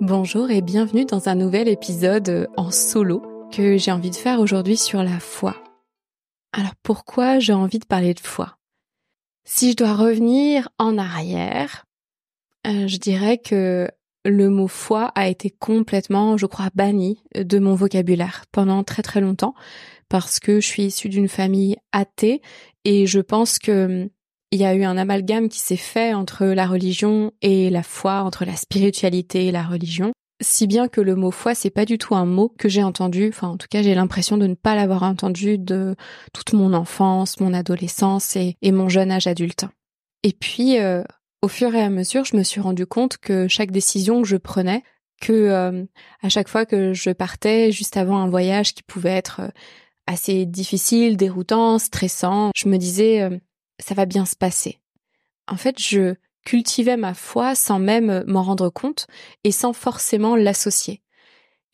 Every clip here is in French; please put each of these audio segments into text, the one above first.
Bonjour et bienvenue dans un nouvel épisode en solo que j'ai envie de faire aujourd'hui sur la foi. Alors pourquoi j'ai envie de parler de foi? Si je dois revenir en arrière, euh, je dirais que le mot foi a été complètement, je crois, banni de mon vocabulaire pendant très très longtemps parce que je suis issue d'une famille athée et je pense que il y a eu un amalgame qui s'est fait entre la religion et la foi, entre la spiritualité et la religion. Si bien que le mot foi, c'est pas du tout un mot que j'ai entendu, enfin en tout cas j'ai l'impression de ne pas l'avoir entendu de toute mon enfance, mon adolescence et, mon jeune âge adulte. Et puis, euh, au fur et à mesure, je me suis rendu compte que chaque décision que je prenais, que euh, à chaque fois que je partais juste avant un voyage qui pouvait être euh, assez difficile, déroutant, stressant, je me disais ça va bien se passer. En fait, je cultivais ma foi sans même m'en rendre compte et sans forcément l'associer.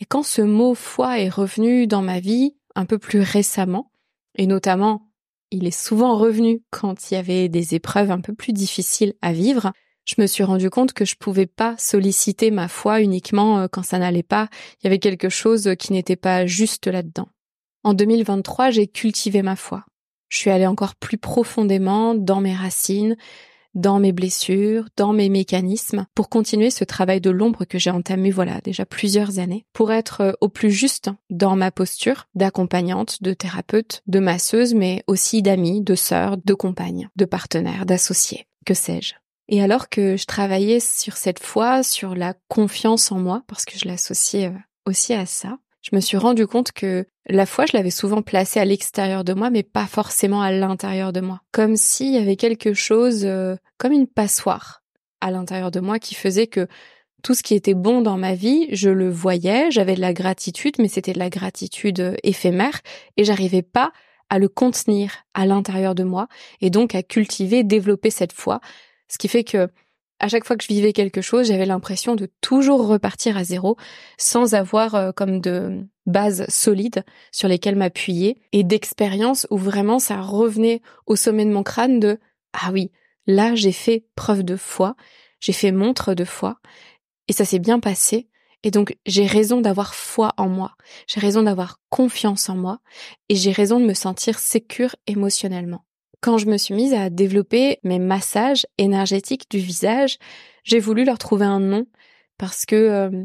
Et quand ce mot foi est revenu dans ma vie un peu plus récemment, et notamment il est souvent revenu quand il y avait des épreuves un peu plus difficiles à vivre, je me suis rendu compte que je pouvais pas solliciter ma foi uniquement euh, quand ça n'allait pas, il y avait quelque chose qui n'était pas juste là-dedans. En 2023, j'ai cultivé ma foi. Je suis allée encore plus profondément dans mes racines, dans mes blessures, dans mes mécanismes, pour continuer ce travail de l'ombre que j'ai entamé, voilà, déjà plusieurs années, pour être euh, au plus juste dans ma posture d'accompagnante, de thérapeute, de masseuse, mais aussi d'amie, de sœur, de compagne, de partenaire, d'associé, que sais-je. Et alors que je travaillais sur cette foi, sur la confiance en moi, parce que je l'associais euh, aussi à ça, je me suis rendu compte que la foi, je l'avais souvent placée à l'extérieur de moi, mais pas forcément à l'intérieur de moi. Comme s'il y avait quelque chose, euh, comme une passoire à l'intérieur de moi qui faisait que tout ce qui était bon dans ma vie, je le voyais, j'avais de la gratitude, mais c'était de la gratitude euh, éphémère, et j'arrivais pas à le contenir à l'intérieur de moi, et donc à cultiver, développer cette foi. Ce qui fait que à chaque fois que je vivais quelque chose, j'avais l'impression de toujours repartir à zéro sans avoir euh, comme de bases solides sur lesquelles m'appuyer et d'expériences où vraiment ça revenait au sommet de mon crâne de ah oui, là j'ai fait preuve de foi, j'ai fait montre de foi et ça s'est bien passé et donc j'ai raison d'avoir foi en moi, j'ai raison d'avoir confiance en moi et j'ai raison de me sentir sécure émotionnellement. Quand je me suis mise à développer mes massages énergétiques du visage, j'ai voulu leur trouver un nom parce que euh,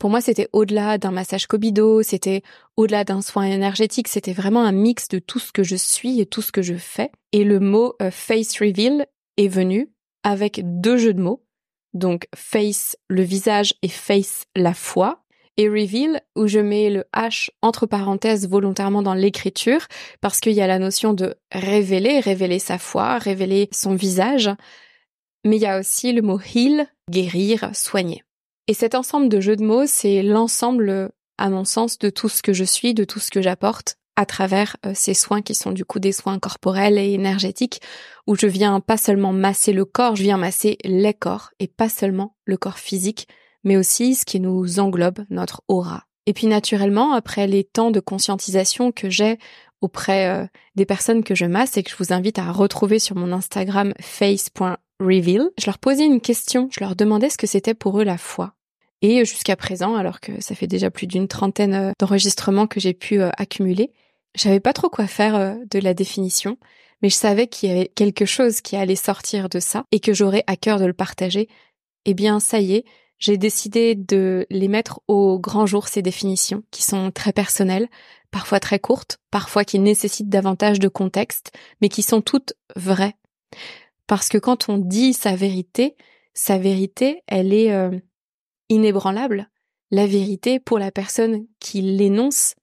pour moi c'était au-delà d'un massage cobido, c'était au-delà d'un soin énergétique, c'était vraiment un mix de tout ce que je suis et tout ce que je fais. Et le mot euh, face reveal est venu avec deux jeux de mots. Donc face le visage et face la foi et reveal où je mets le H entre parenthèses volontairement dans l'écriture parce qu'il y a la notion de révéler, révéler sa foi, révéler son visage. Mais il y a aussi le mot heal, guérir, soigner. Et cet ensemble de jeux de mots, c'est l'ensemble, à mon sens, de tout ce que je suis, de tout ce que j'apporte à travers euh, ces soins qui sont du coup des soins corporels et énergétiques où je viens pas seulement masser le corps, je viens masser les corps et pas seulement le corps physique, mais aussi ce qui nous englobe, notre aura. Et puis naturellement, après les temps de conscientisation que j'ai auprès euh, des personnes que je masse et que je vous invite à retrouver sur mon Instagram face.reveal, je leur posais une question, je leur demandais ce que c'était pour eux la foi. Et jusqu'à présent, alors que ça fait déjà plus d'une trentaine euh, d'enregistrements que j'ai pu euh, accumuler, j'avais pas trop quoi faire de la définition, mais je savais qu'il y avait quelque chose qui allait sortir de ça et que j'aurais à cœur de le partager. Eh bien, ça y est, j'ai décidé de les mettre au grand jour, ces définitions, qui sont très personnelles, parfois très courtes, parfois qui nécessitent davantage de contexte, mais qui sont toutes vraies. Parce que quand on dit sa vérité, sa vérité, elle est euh, inébranlable. La vérité, pour la personne qui l'énonce,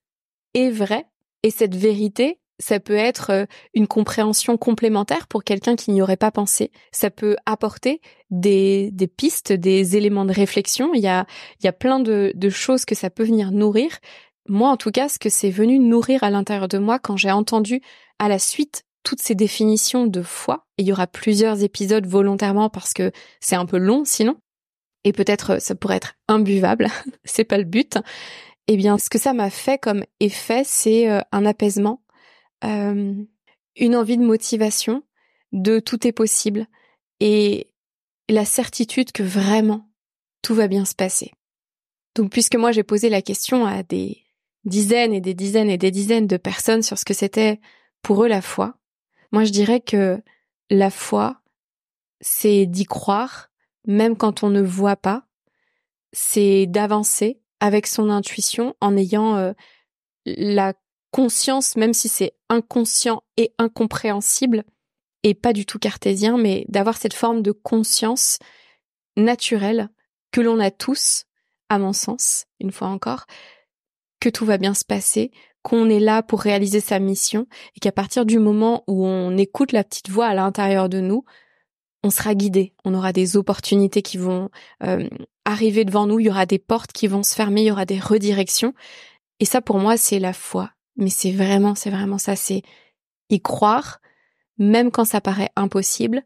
est vraie, et cette vérité, ça peut être euh, une compréhension complémentaire pour quelqu'un qui n'y aurait pas pensé. Ça peut apporter des, des pistes, des éléments de réflexion. Il y a, il y a plein de, de choses que ça peut venir nourrir. Moi, en tout cas, ce que c'est venu nourrir à l'intérieur de moi quand j'ai entendu à la suite toutes ces définitions de foi, et il y aura plusieurs épisodes volontairement parce que c'est un peu long sinon, et peut-être euh, ça pourrait être imbuvable, c'est pas le but. Eh bien, ce que ça m'a fait comme effet, c'est euh, un apaisement, euh, une envie de motivation, de tout est possible et la certitude que vraiment tout va bien se passer. Donc puisque moi j'ai posé la question à des dizaines et des dizaines et des dizaines de personnes sur ce que c'était pour eux la foi, moi je dirais que la foi, c'est d'y croire, même quand on ne voit pas, c'est d'avancer avec son intuition en ayant euh, la conscience, même si c'est inconscient et incompréhensible, et pas du tout cartésien, mais d'avoir cette forme de conscience naturelle que l'on a tous, à mon sens, une fois encore, que tout va bien se passer, qu'on est là pour réaliser sa mission, et qu'à partir du moment où on écoute la petite voix à l'intérieur de nous, on sera guidé, on aura des opportunités qui vont euh, arriver devant nous, il y aura des portes qui vont se fermer, il y aura des redirections. Et ça, pour moi, c'est la foi. Mais c'est vraiment, c'est vraiment ça, c'est y croire, même quand ça paraît impossible,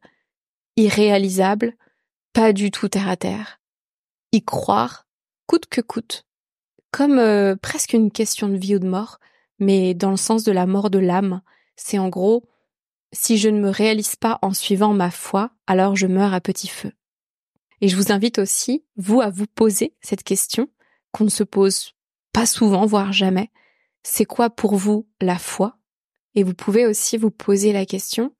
irréalisable, pas du tout terre à terre. Y croire, coûte que coûte. Comme euh, presque une question de vie ou de mort, mais dans le sens de la mort de l'âme. C'est en gros, si je ne me réalise pas en suivant ma foi, alors je meurs à petit feu. Et je vous invite aussi, vous, à vous poser cette question qu'on ne se pose pas souvent, voire jamais. C'est quoi pour vous la foi? Et vous pouvez aussi vous poser la question,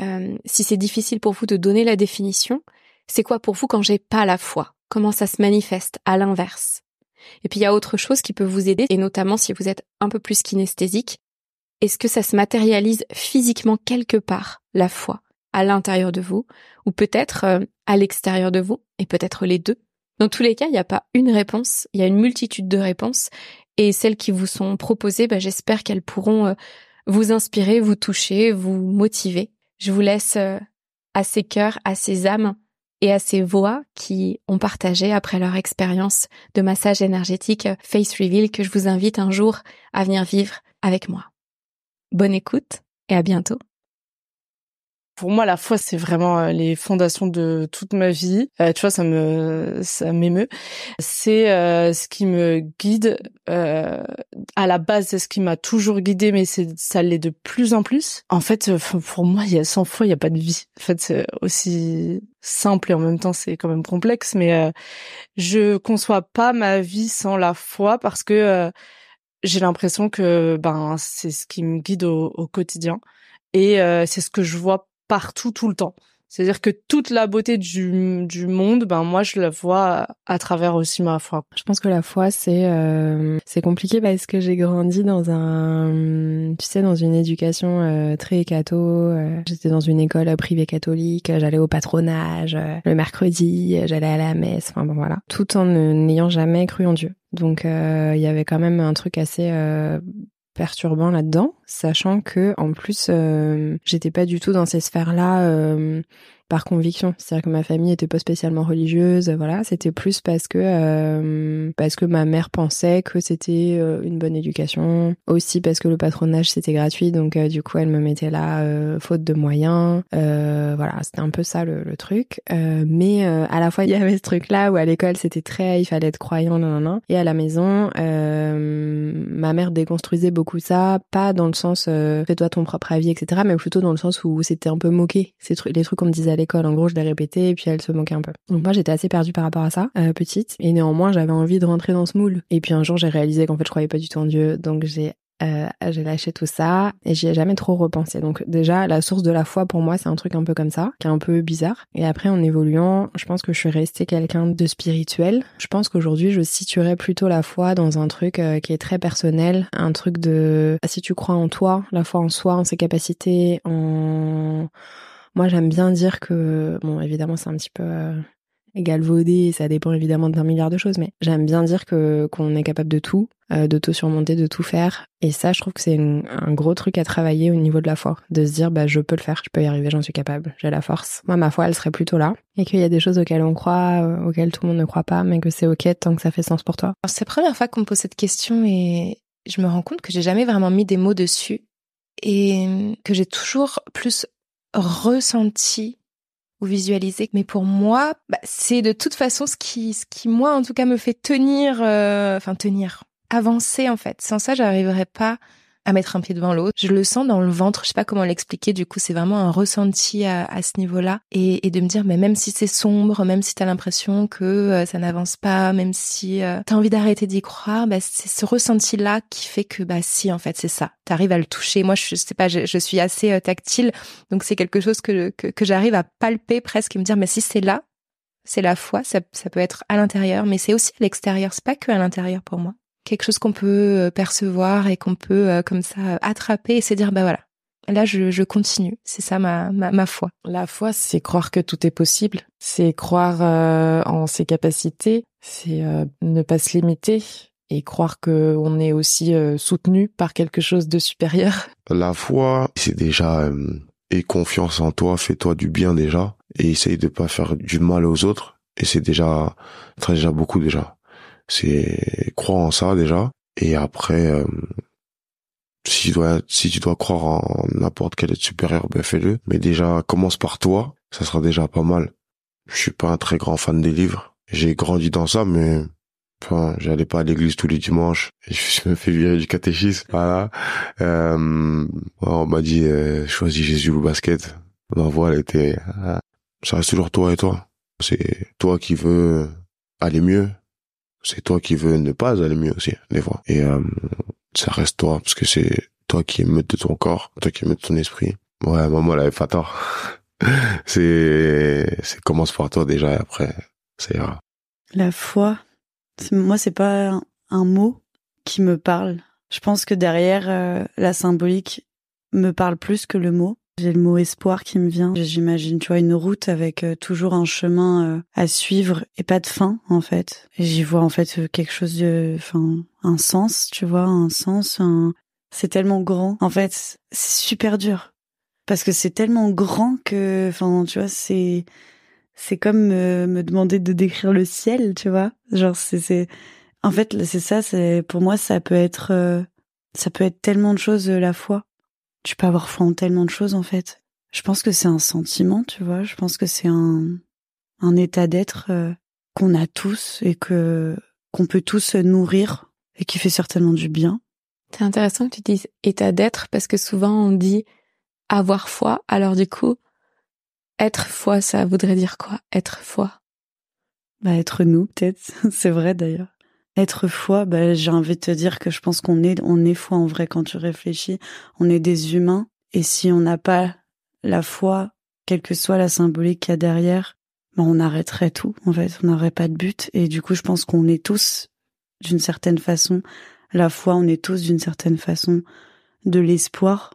euh, si c'est difficile pour vous de donner la définition, c'est quoi pour vous quand j'ai pas la foi? Comment ça se manifeste à l'inverse? Et puis il y a autre chose qui peut vous aider, et notamment si vous êtes un peu plus kinesthésique, est-ce que ça se matérialise physiquement quelque part, la foi, à l'intérieur de vous, ou peut-être euh, à l'extérieur de vous, et peut-être les deux? Dans tous les cas, il n'y a pas une réponse, il y a une multitude de réponses, et celles qui vous sont proposées, bah, j'espère qu'elles pourront euh, vous inspirer, vous toucher, vous motiver. Je vous laisse euh, à ces cœurs, à ces âmes et à ces voix qui ont partagé après leur expérience de massage énergétique Face Reveal que je vous invite un jour à venir vivre avec moi. Bonne écoute et à bientôt. Pour moi, la foi, c'est vraiment euh, les fondations de toute ma vie. Euh, tu vois, ça me, ça m'émeut. C'est euh, ce qui me guide. à la base, c'est ce qui m'a toujours guidé, mais c'est, ça l'est de plus en plus. En fait, pour moi, il y a sans foi, il y a pas de vie. En fait, c'est aussi simple et en même temps, c'est quand même complexe. Mais je conçois pas ma vie sans la foi parce que j'ai l'impression que ben c'est ce qui me guide au, au quotidien et euh, c'est ce que je vois partout tout le temps. C'est-à-dire que toute la beauté du, du monde, ben moi je la vois à travers aussi ma foi. Je pense que la foi c'est euh, c'est compliqué parce que j'ai grandi dans un tu sais dans une éducation euh, très catho. Euh, J'étais dans une école privée catholique. J'allais au patronage euh, le mercredi. J'allais à la messe. Enfin bon voilà. Tout en n'ayant jamais cru en Dieu. Donc il y avait quand même un truc assez perturbant là-dedans, sachant que en plus euh, j'étais pas du tout dans ces sphères-là euh, par conviction. C'est-à-dire que ma famille était pas spécialement religieuse, voilà, c'était plus parce que euh, parce que ma mère pensait que c'était euh, une bonne éducation, aussi parce que le patronage c'était gratuit, donc euh, du coup elle me mettait là faute de moyens, voilà, c'était un peu ça le, le truc. mais à la fois il y avait ce truc-là où à l'école c'était très, il fallait être croyant, non, non, non, et à la maison, ma mère déconstruisait beaucoup ça, pas dans le sens fais-toi ton propre avis, etc., mais plutôt dans le sens où c'était un peu moqué, ces trucs, les trucs qu'on me disait l'école. En gros, je l'ai répété et puis elle se moquait un peu. Donc moi, j'étais assez perdue par rapport à ça, euh, petite. Et néanmoins, j'avais envie de rentrer dans ce moule. Et puis un jour, j'ai réalisé qu'en fait, je croyais pas du tout en Dieu. Donc j'ai euh, j'ai lâché tout ça et j'y ai jamais trop repensé. Donc déjà, la source de la foi pour moi, c'est un truc un peu comme ça, qui est un peu bizarre. Et après, en évoluant, je pense que je suis restée quelqu'un de spirituel. Je pense qu'aujourd'hui, je situerais plutôt la foi dans un truc euh, qui est très personnel, un truc de si tu crois en toi, la foi en soi, en ses capacités, en moi, j'aime bien dire que, bon, évidemment, c'est un petit peu euh, galvaudé, ça dépend évidemment d'un milliard de choses, mais j'aime bien dire que qu'on est capable de tout, euh, de tout surmonter, de tout faire. Et ça, je trouve que c'est un gros truc à travailler au niveau de la foi, de se dire, bah, je peux le faire, je peux y arriver, j'en suis capable, j'ai la force. Moi, ma foi, elle serait plutôt là, et qu'il y a des choses auxquelles on croit, euh, auxquelles tout le monde ne croit pas, mais que c'est ok tant que ça fait sens pour toi. C'est la première fois qu'on me pose cette question et je me rends compte que j'ai jamais vraiment mis des mots dessus et que j'ai toujours plus ressenti ou visualisé. Mais pour moi, bah, c'est de toute façon ce qui, ce qui moi en tout cas me fait tenir, euh, enfin tenir, avancer en fait. Sans ça, j'arriverais pas à mettre un pied devant l'autre. Je le sens dans le ventre, je sais pas comment l'expliquer, du coup c'est vraiment un ressenti à, à ce niveau-là. Et, et, de me dire, mais même si c'est sombre, même si t'as l'impression que euh, ça n'avance pas, même si euh, t'as envie d'arrêter d'y croire, bah, c'est ce ressenti-là qui fait que, bah si, en fait c'est ça. T'arrives à le toucher. Moi, je sais pas, je, suis assez euh, tactile, donc c'est quelque chose que, que, que j'arrive à palper presque et me dire, mais si c'est là, c'est la foi, ça, ça peut être à l'intérieur, mais c'est aussi à l'extérieur, c'est pas que à l'intérieur pour moi quelque chose qu'on peut euh, percevoir et qu'on peut euh, comme ça attraper et se dire bah voilà. Là je, je continue. C'est ça ma, ma, ma foi. La foi c'est croire que tout est possible. C'est croire euh, en ses capacités. C'est ne pas se limiter et croire que on est aussi soutenu par quelque chose de supérieur. La foi c'est déjà et confiance en toi fais-toi du bien déjà et essaye de pas faire du mal aux autres. Et c'est déjà très déjà beaucoup déjà c'est croire en ça déjà. Et après euh, si tu dois si tu dois croire en n'importe quel être supérieur ben fais-le. Mais déjà commence par toi. Ça sera déjà pas mal. Je suis pas un très grand fan des livres. J'ai grandi dans ça mais enfin j'allais pas à l'église tous les dimanches. Je me fais virer du catéchisme. Voilà. Euh, on m'a dit euh, choisis Jésus ou basket. Voix elle était euh, ça reste toujours toi et toi. C'est toi qui veux aller mieux c'est toi qui veux ne pas aller mieux aussi, des fois. Et euh, ça reste toi, parce que c'est toi qui émeute de ton corps, toi qui émeute de ton esprit. Ouais, maman, elle avait pas tort. c'est, c'est commence par toi déjà, et après, ça ira. La foi, moi, c'est pas un, mot qui me parle. Je pense que derrière, euh, la symbolique me parle plus que le mot. J'ai le mot espoir qui me vient. J'imagine, tu vois, une route avec euh, toujours un chemin euh, à suivre et pas de fin, en fait. J'y vois, en fait, euh, quelque chose de, enfin, un sens, tu vois, un sens, un... c'est tellement grand. En fait, c'est super dur. Parce que c'est tellement grand que, enfin, tu vois, c'est, c'est comme me demander de décrire le ciel, tu vois. Genre, c'est, c'est, en fait, c'est ça, c'est, pour moi, ça peut être, ça peut être tellement de choses la foi tu peux avoir foi en tellement de choses en fait. Je pense que c'est un sentiment, tu vois. Je pense que c'est un, un état d'être euh, qu'on a tous et que qu'on peut tous nourrir et qui fait certainement du bien. C'est intéressant que tu dises état d'être parce que souvent on dit avoir foi. Alors du coup, être foi, ça voudrait dire quoi? Être foi? Bah être nous peut-être. c'est vrai d'ailleurs. Être foi, bah, j'ai envie de te dire que je pense qu'on est, on est foi en vrai quand tu réfléchis. On est des humains. Et si on n'a pas la foi, quelle que soit la symbolique qu'il y a derrière, bah, on arrêterait tout. En fait, on n'aurait pas de but. Et du coup, je pense qu'on est tous, d'une certaine façon, la foi, on est tous d'une certaine façon de l'espoir.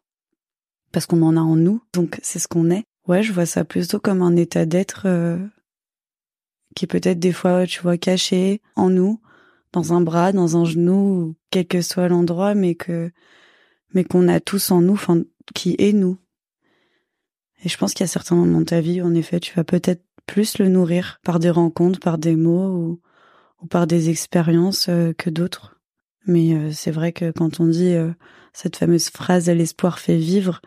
Parce qu'on en a en nous. Donc, c'est ce qu'on est. Ouais, je vois ça plutôt comme un état d'être euh, qui est peut-être des fois, tu vois, caché en nous, dans un bras, dans un genou, quel que soit l'endroit, mais que mais qu'on a tous en nous, enfin, qui est nous. Et je pense qu'il y a certains moments de ta vie, en effet, tu vas peut-être plus le nourrir par des rencontres, par des mots ou, ou par des expériences euh, que d'autres. Mais euh, c'est vrai que quand on dit euh, cette fameuse phrase l'espoir fait vivre,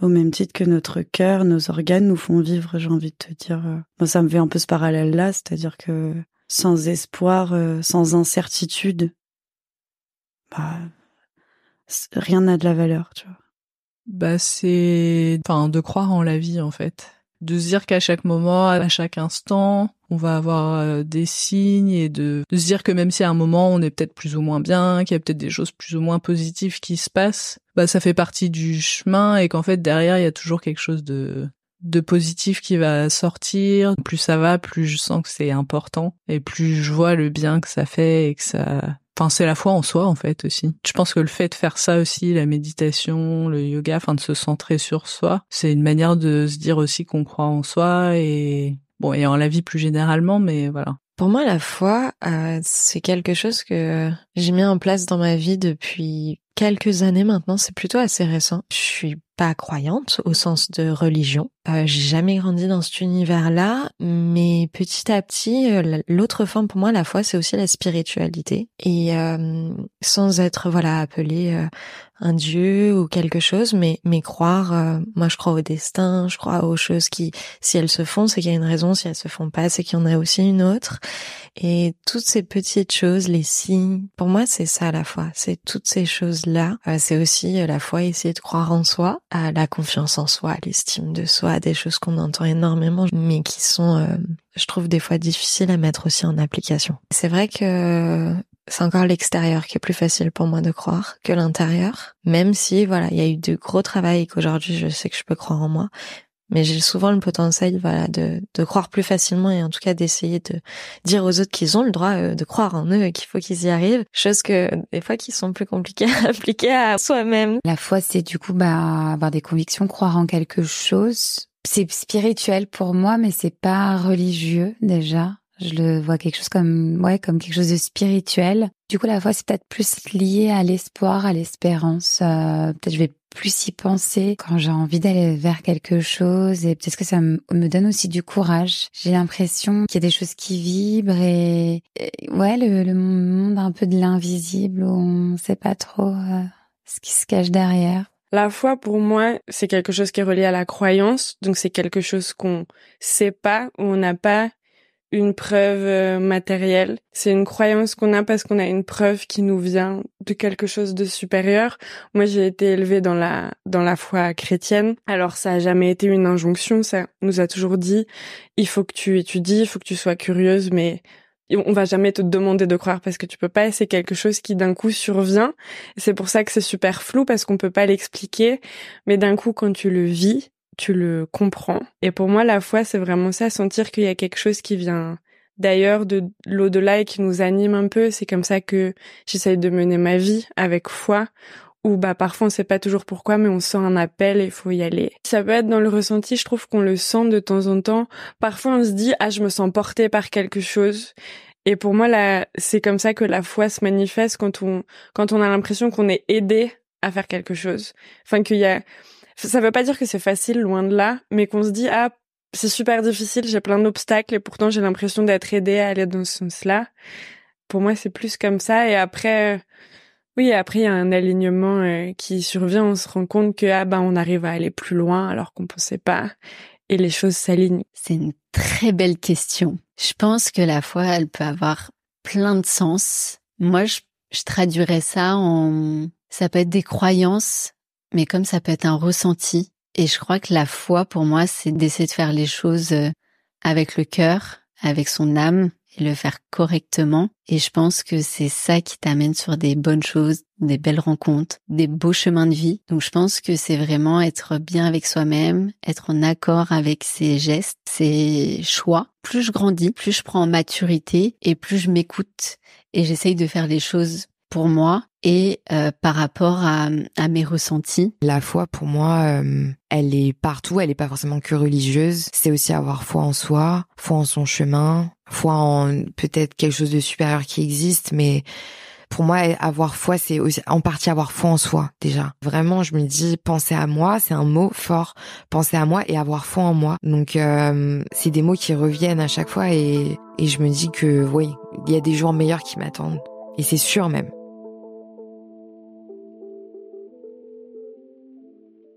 au même titre que notre cœur, nos organes nous font vivre, j'ai envie de te dire. Moi, ça me fait un peu ce parallèle-là, c'est-à-dire que sans espoir, euh, sans incertitude, bah, rien n'a de la valeur, tu vois. Bah, c'est, enfin, de croire en la vie, en fait. De se dire qu'à chaque moment, à chaque instant, on va avoir euh, des signes et de, de se dire que même si à un moment on est peut-être plus ou moins bien, qu'il y a peut-être des choses plus ou moins positives qui se passent, bah ça fait partie du chemin et qu'en fait derrière il y a toujours quelque chose de de positif qui va sortir. Plus ça va, plus je sens que c'est important et plus je vois le bien que ça fait et que ça Enfin, c'est la foi en soi, en fait, aussi. Je pense que le fait de faire ça aussi, la méditation, le yoga, enfin, de se centrer sur soi, c'est une manière de se dire aussi qu'on croit en soi et, bon, et en la vie plus généralement, mais voilà. Pour moi, la foi, euh, c'est quelque chose que j'ai mis en place dans ma vie depuis quelques années maintenant. C'est plutôt assez récent. Je suis pas croyante au sens de religion. Euh, j'ai jamais grandi dans cet univers-là, mais petit à petit, euh, l'autre forme pour moi, la foi, c'est aussi la spiritualité. Et euh, sans être voilà appelé euh, un dieu ou quelque chose, mais mais croire. Euh, moi, je crois au destin, je crois aux choses qui, si elles se font, c'est qu'il y a une raison. Si elles se font pas, c'est qu'il y en a aussi une autre. Et toutes ces petites choses, les signes, pour moi, c'est ça la foi. C'est toutes ces choses-là. Euh, c'est aussi la foi, essayer de croire en soi, la confiance en soi, l'estime de soi, des choses qu'on entend énormément, mais qui sont, je trouve, des fois difficiles à mettre aussi en application. C'est vrai que c'est encore l'extérieur qui est plus facile pour moi de croire que l'intérieur. Même si, voilà, il y a eu de gros travail et qu'aujourd'hui je sais que je peux croire en moi. Mais j'ai souvent le potentiel, voilà, de, de croire plus facilement et en tout cas d'essayer de dire aux autres qu'ils ont le droit euh, de croire en eux et qu'il faut qu'ils y arrivent. Chose que des fois qui sont plus compliquées à appliquer à soi-même. La foi, c'est du coup, bah, avoir des convictions, croire en quelque chose. C'est spirituel pour moi, mais c'est pas religieux déjà. Je le vois quelque chose comme, ouais, comme quelque chose de spirituel. Du coup, la foi, c'est peut-être plus lié à l'espoir, à l'espérance. Euh, peut-être je vais plus y penser quand j'ai envie d'aller vers quelque chose et peut-être que ça me, donne aussi du courage. J'ai l'impression qu'il y a des choses qui vibrent et, ouais, le, le, monde un peu de l'invisible où on sait pas trop euh, ce qui se cache derrière. La foi, pour moi, c'est quelque chose qui est relié à la croyance. Donc, c'est quelque chose qu'on sait pas, ou on n'a pas une preuve euh, matérielle. C'est une croyance qu'on a parce qu'on a une preuve qui nous vient de quelque chose de supérieur. Moi, j'ai été élevée dans la dans la foi chrétienne. Alors, ça a jamais été une injonction. Ça nous a toujours dit il faut que tu étudies, il faut que tu sois curieuse, mais on va jamais te demander de croire parce que tu peux pas. C'est quelque chose qui d'un coup survient. C'est pour ça que c'est super flou parce qu'on peut pas l'expliquer. Mais d'un coup, quand tu le vis, tu le comprends. Et pour moi, la foi, c'est vraiment ça, sentir qu'il y a quelque chose qui vient d'ailleurs de l'au-delà et qui nous anime un peu. C'est comme ça que j'essaye de mener ma vie avec foi. Ou bah parfois on sait pas toujours pourquoi, mais on sent un appel et il faut y aller. Ça peut être dans le ressenti, je trouve qu'on le sent de temps en temps. Parfois on se dit ah je me sens porté par quelque chose. Et pour moi là, c'est comme ça que la foi se manifeste quand on quand on a l'impression qu'on est aidé à faire quelque chose. Enfin qu'il y a ça veut pas dire que c'est facile, loin de là, mais qu'on se dit, ah, c'est super difficile, j'ai plein d'obstacles et pourtant j'ai l'impression d'être aidée à aller dans ce sens-là. Pour moi, c'est plus comme ça. Et après, euh, oui, après, il y a un alignement euh, qui survient. On se rend compte que, ah, ben, on arrive à aller plus loin alors qu'on pensait pas. Et les choses s'alignent. C'est une très belle question. Je pense que la foi, elle peut avoir plein de sens. Moi, je, je traduirais ça en, ça peut être des croyances, mais comme ça peut être un ressenti. Et je crois que la foi, pour moi, c'est d'essayer de faire les choses euh, avec le cœur, avec son âme, et le faire correctement. Et je pense que c'est ça qui t'amène sur des bonnes choses, des belles rencontres, des beaux chemins de vie. Donc je pense que c'est vraiment être bien avec soi-même, être en accord avec ses gestes, ses choix. Plus je grandis, plus je prends en maturité et plus je m'écoute et j'essaye de faire les choses pour moi et euh, par rapport à, à, mes ressentis. La foi, pour moi, euh, elle est partout. Elle est pas forcément que religieuse. C'est aussi avoir foi en soi, foi en son chemin, foi en peut-être quelque chose de supérieur qui existe, mais pour moi, avoir foi, c'est en partie avoir foi en soi déjà. Vraiment, je me dis, penser à moi, c'est un mot fort. Penser à moi et avoir foi en moi. Donc, euh, c'est des mots qui reviennent à chaque fois et, et je me dis que oui, il y a des jours meilleurs qui m'attendent. Et c'est sûr même.